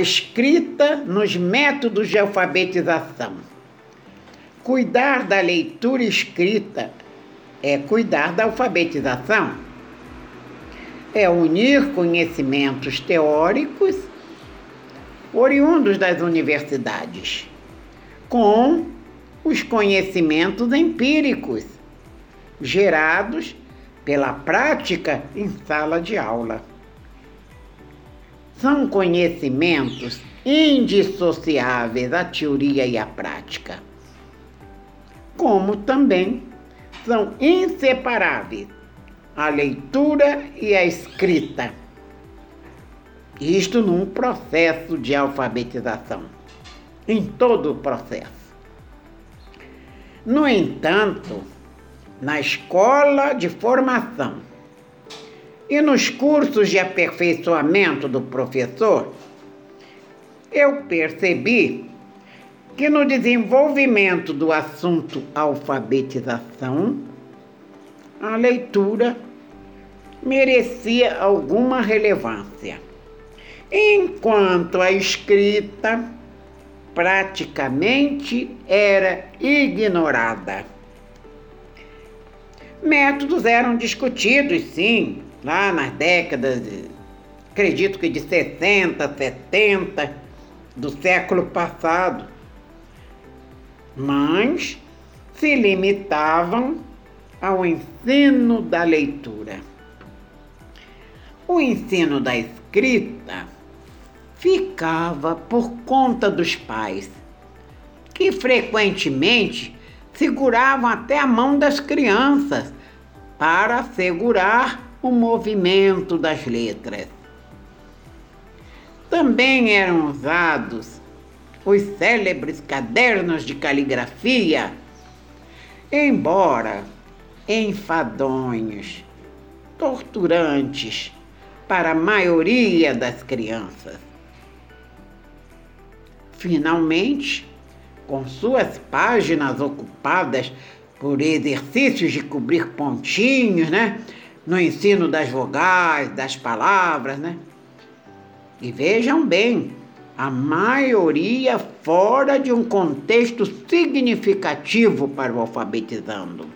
escrita nos métodos de alfabetização. Cuidar da leitura escrita é cuidar da alfabetização. É unir conhecimentos teóricos oriundos das universidades com os conhecimentos empíricos gerados pela prática em sala de aula. São conhecimentos indissociáveis a teoria e a prática, como também são inseparáveis a leitura e a escrita. Isto num processo de alfabetização, em todo o processo. No entanto, na escola de formação e nos cursos de aperfeiçoamento do professor, eu percebi que no desenvolvimento do assunto alfabetização, a leitura merecia alguma relevância, enquanto a escrita praticamente era ignorada. Métodos eram discutidos, sim, lá nas décadas, acredito que de 60, 70 do século passado, mas se limitavam ao ensino da leitura. O ensino da escrita ficava por conta dos pais, que frequentemente seguravam até a mão das crianças para segurar o movimento das letras. Também eram usados os célebres cadernos de caligrafia, embora enfadonhos, torturantes para a maioria das crianças. Finalmente, com suas páginas ocupadas por exercícios de cobrir pontinhos, né? No ensino das vogais, das palavras, né? E vejam bem, a maioria fora de um contexto significativo para o alfabetizando.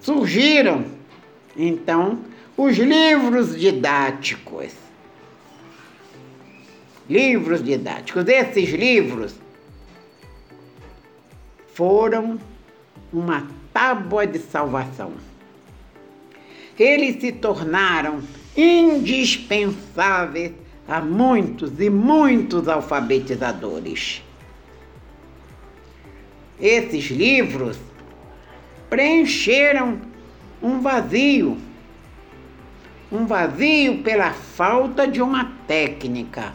Surgiram, então, os livros didáticos livros didáticos. Esses livros foram uma tábua de salvação. Eles se tornaram indispensáveis a muitos e muitos alfabetizadores. Esses livros preencheram um vazio, um vazio pela falta de uma técnica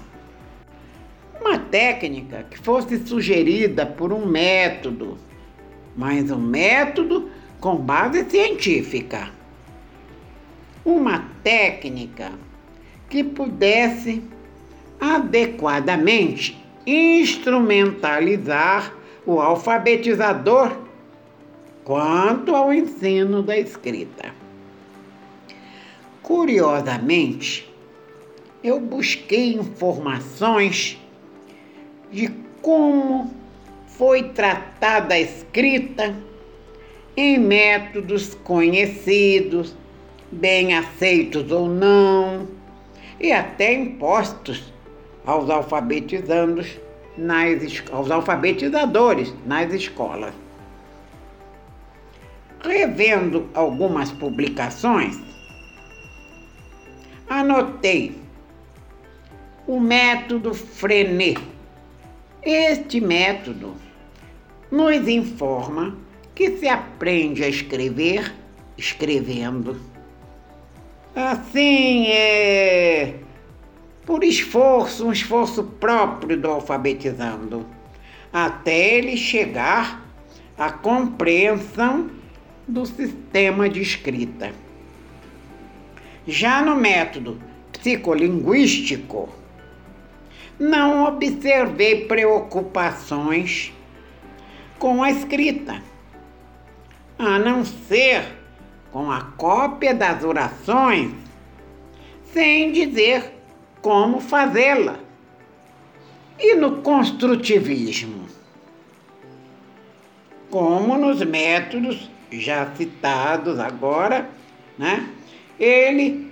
uma técnica que fosse sugerida por um método, mas um método com base científica. Uma técnica que pudesse adequadamente instrumentalizar o alfabetizador quanto ao ensino da escrita. Curiosamente, eu busquei informações de como foi tratada a escrita em métodos conhecidos, bem aceitos ou não, e até impostos aos alfabetizandos nas, aos alfabetizadores nas escolas. Revendo algumas publicações, anotei o método Frenet este método nos informa que se aprende a escrever escrevendo. Assim é por esforço, um esforço próprio do alfabetizando, até ele chegar à compreensão do sistema de escrita. Já no método psicolinguístico, não observei preocupações com a escrita, a não ser com a cópia das orações, sem dizer como fazê-la. E no construtivismo? Como nos métodos já citados agora, né? Ele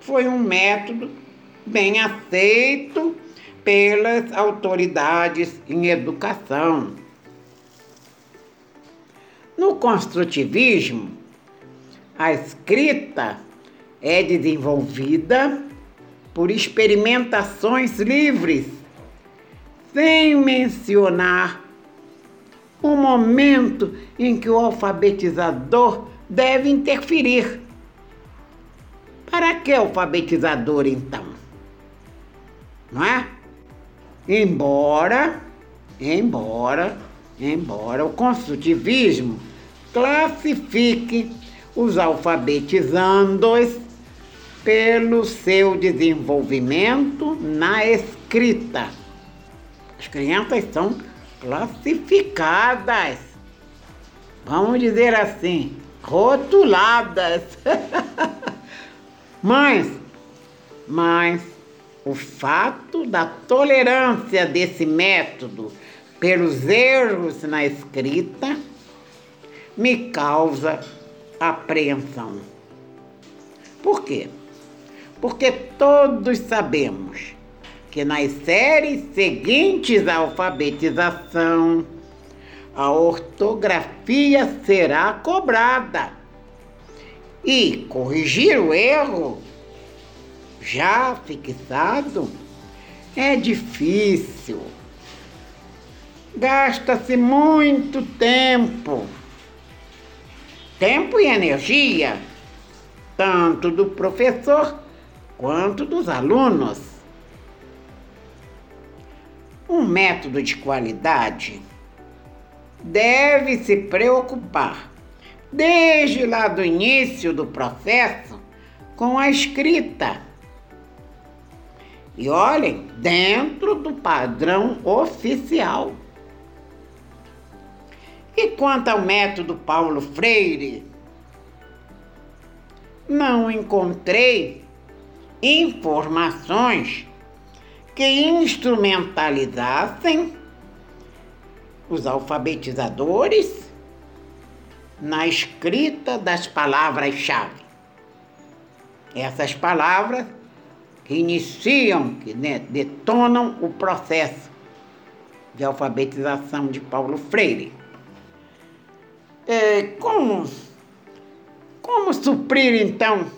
foi um método bem aceito pelas autoridades em educação. No construtivismo, a escrita é desenvolvida por experimentações livres, sem mencionar o momento em que o alfabetizador deve interferir. Para que alfabetizador, então? Não é? Embora, embora, embora o construtivismo classifique os alfabetizandos pelo seu desenvolvimento na escrita. As crianças são classificadas, vamos dizer assim, rotuladas. mas, mas o fato da tolerância desse método pelos erros na escrita me causa apreensão. Por quê? Porque todos sabemos que nas séries seguintes à alfabetização, a ortografia será cobrada. E corrigir o erro já fixado é difícil. Gasta-se muito tempo tempo e energia, tanto do professor quanto dos alunos. Um método de qualidade deve se preocupar, desde lá do início do processo, com a escrita. E olhem, dentro do padrão oficial. E quanto ao método Paulo Freire, não encontrei informações que instrumentalizassem os alfabetizadores na escrita das palavras-chave. Essas palavras que iniciam, que detonam o processo de alfabetização de Paulo Freire é, como, como suprir então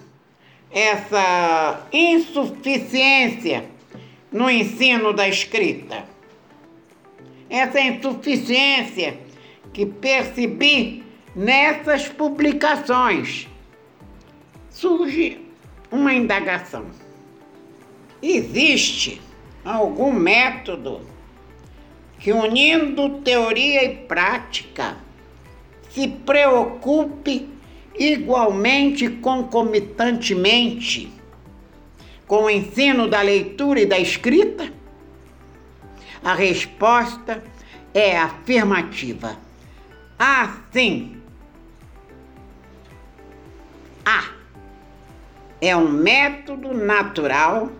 essa insuficiência no ensino da escrita? Essa insuficiência que percebi nessas publicações. Surge uma indagação. Existe algum método que, unindo teoria e prática, se preocupe igualmente concomitantemente com o ensino da leitura e da escrita? A resposta é afirmativa. Assim, A é um método natural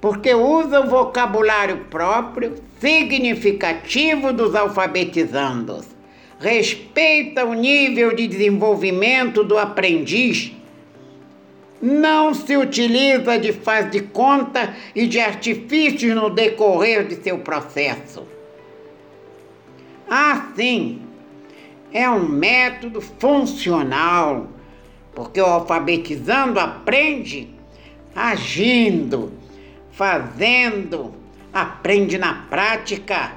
porque usa o vocabulário próprio significativo dos alfabetizandos respeita o nível de desenvolvimento do aprendiz, não se utiliza de faz de conta e de artifícios no decorrer de seu processo. Assim, é um método funcional, porque o alfabetizando aprende agindo, fazendo, aprende na prática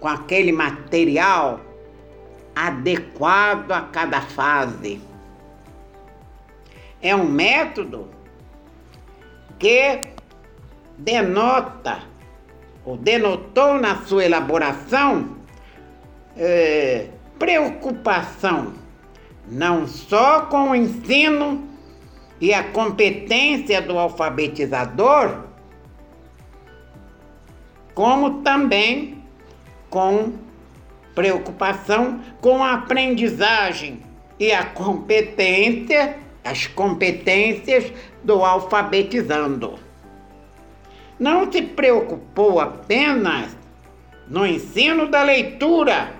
com aquele material adequado a cada fase. É um método que denota ou denotou na sua elaboração é, preocupação não só com o ensino e a competência do alfabetizador, como também com preocupação com a aprendizagem e a competência, as competências do alfabetizando. não se preocupou apenas no ensino da leitura,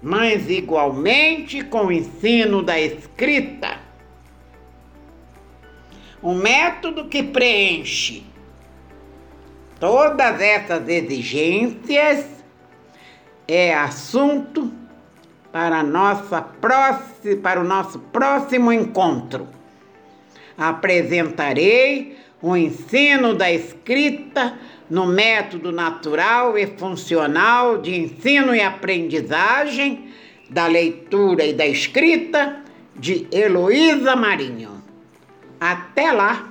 mas igualmente com o ensino da escrita. Um método que preenche todas essas exigências é assunto para, nossa próxima, para o nosso próximo encontro. Apresentarei o ensino da escrita no método natural e funcional de ensino e aprendizagem da leitura e da escrita de Heloísa Marinho. Até lá!